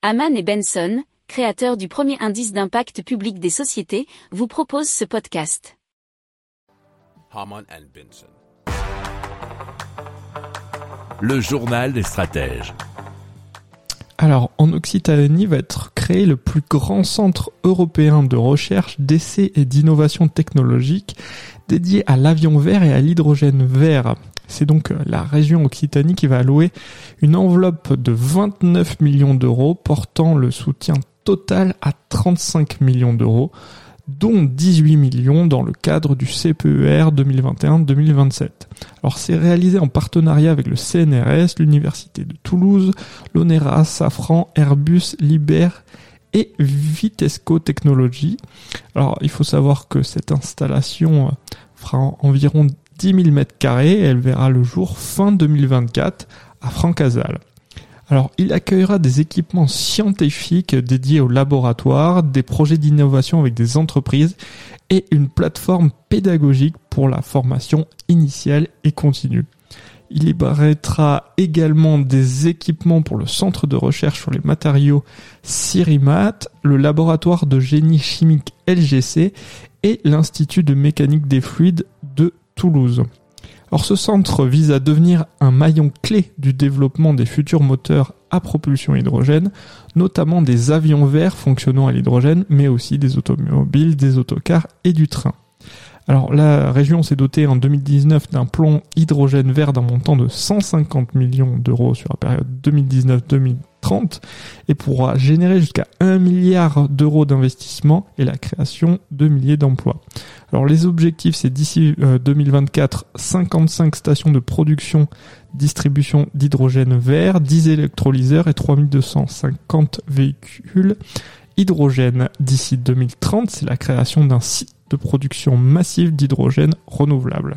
Haman et Benson, créateurs du premier indice d'impact public des sociétés, vous proposent ce podcast. Haman and Benson. Le journal des stratèges. Alors, en Occitanie va être créé le plus grand centre européen de recherche, d'essais et d'innovation technologique dédié à l'avion vert et à l'hydrogène vert. C'est donc la région Occitanie qui va allouer une enveloppe de 29 millions d'euros portant le soutien total à 35 millions d'euros dont 18 millions dans le cadre du CPER 2021-2027. Alors c'est réalisé en partenariat avec le CNRS, l'Université de Toulouse, l'ONERA, Safran, Airbus, Liber et Vitesco Technologies. Alors il faut savoir que cette installation euh, fera environ 10 000 mètres carrés et elle verra le jour fin 2024 à Francazal. Alors, il accueillera des équipements scientifiques dédiés au laboratoire, des projets d'innovation avec des entreprises et une plateforme pédagogique pour la formation initiale et continue. Il libérera également des équipements pour le centre de recherche sur les matériaux Cirimat, le laboratoire de génie chimique LGC et l'Institut de mécanique des fluides de Toulouse. Alors ce centre vise à devenir un maillon clé du développement des futurs moteurs à propulsion hydrogène, notamment des avions verts fonctionnant à l'hydrogène, mais aussi des automobiles, des autocars et du train. Alors la région s'est dotée en 2019 d'un plan hydrogène vert d'un montant de 150 millions d'euros sur la période 2019-2030 et pourra générer jusqu'à 1 milliard d'euros d'investissement et la création de milliers d'emplois. Alors les objectifs c'est d'ici 2024 55 stations de production distribution d'hydrogène vert, 10 électrolyseurs et 3250 véhicules hydrogène. D'ici 2030, c'est la création d'un site de production massive d'hydrogène renouvelable.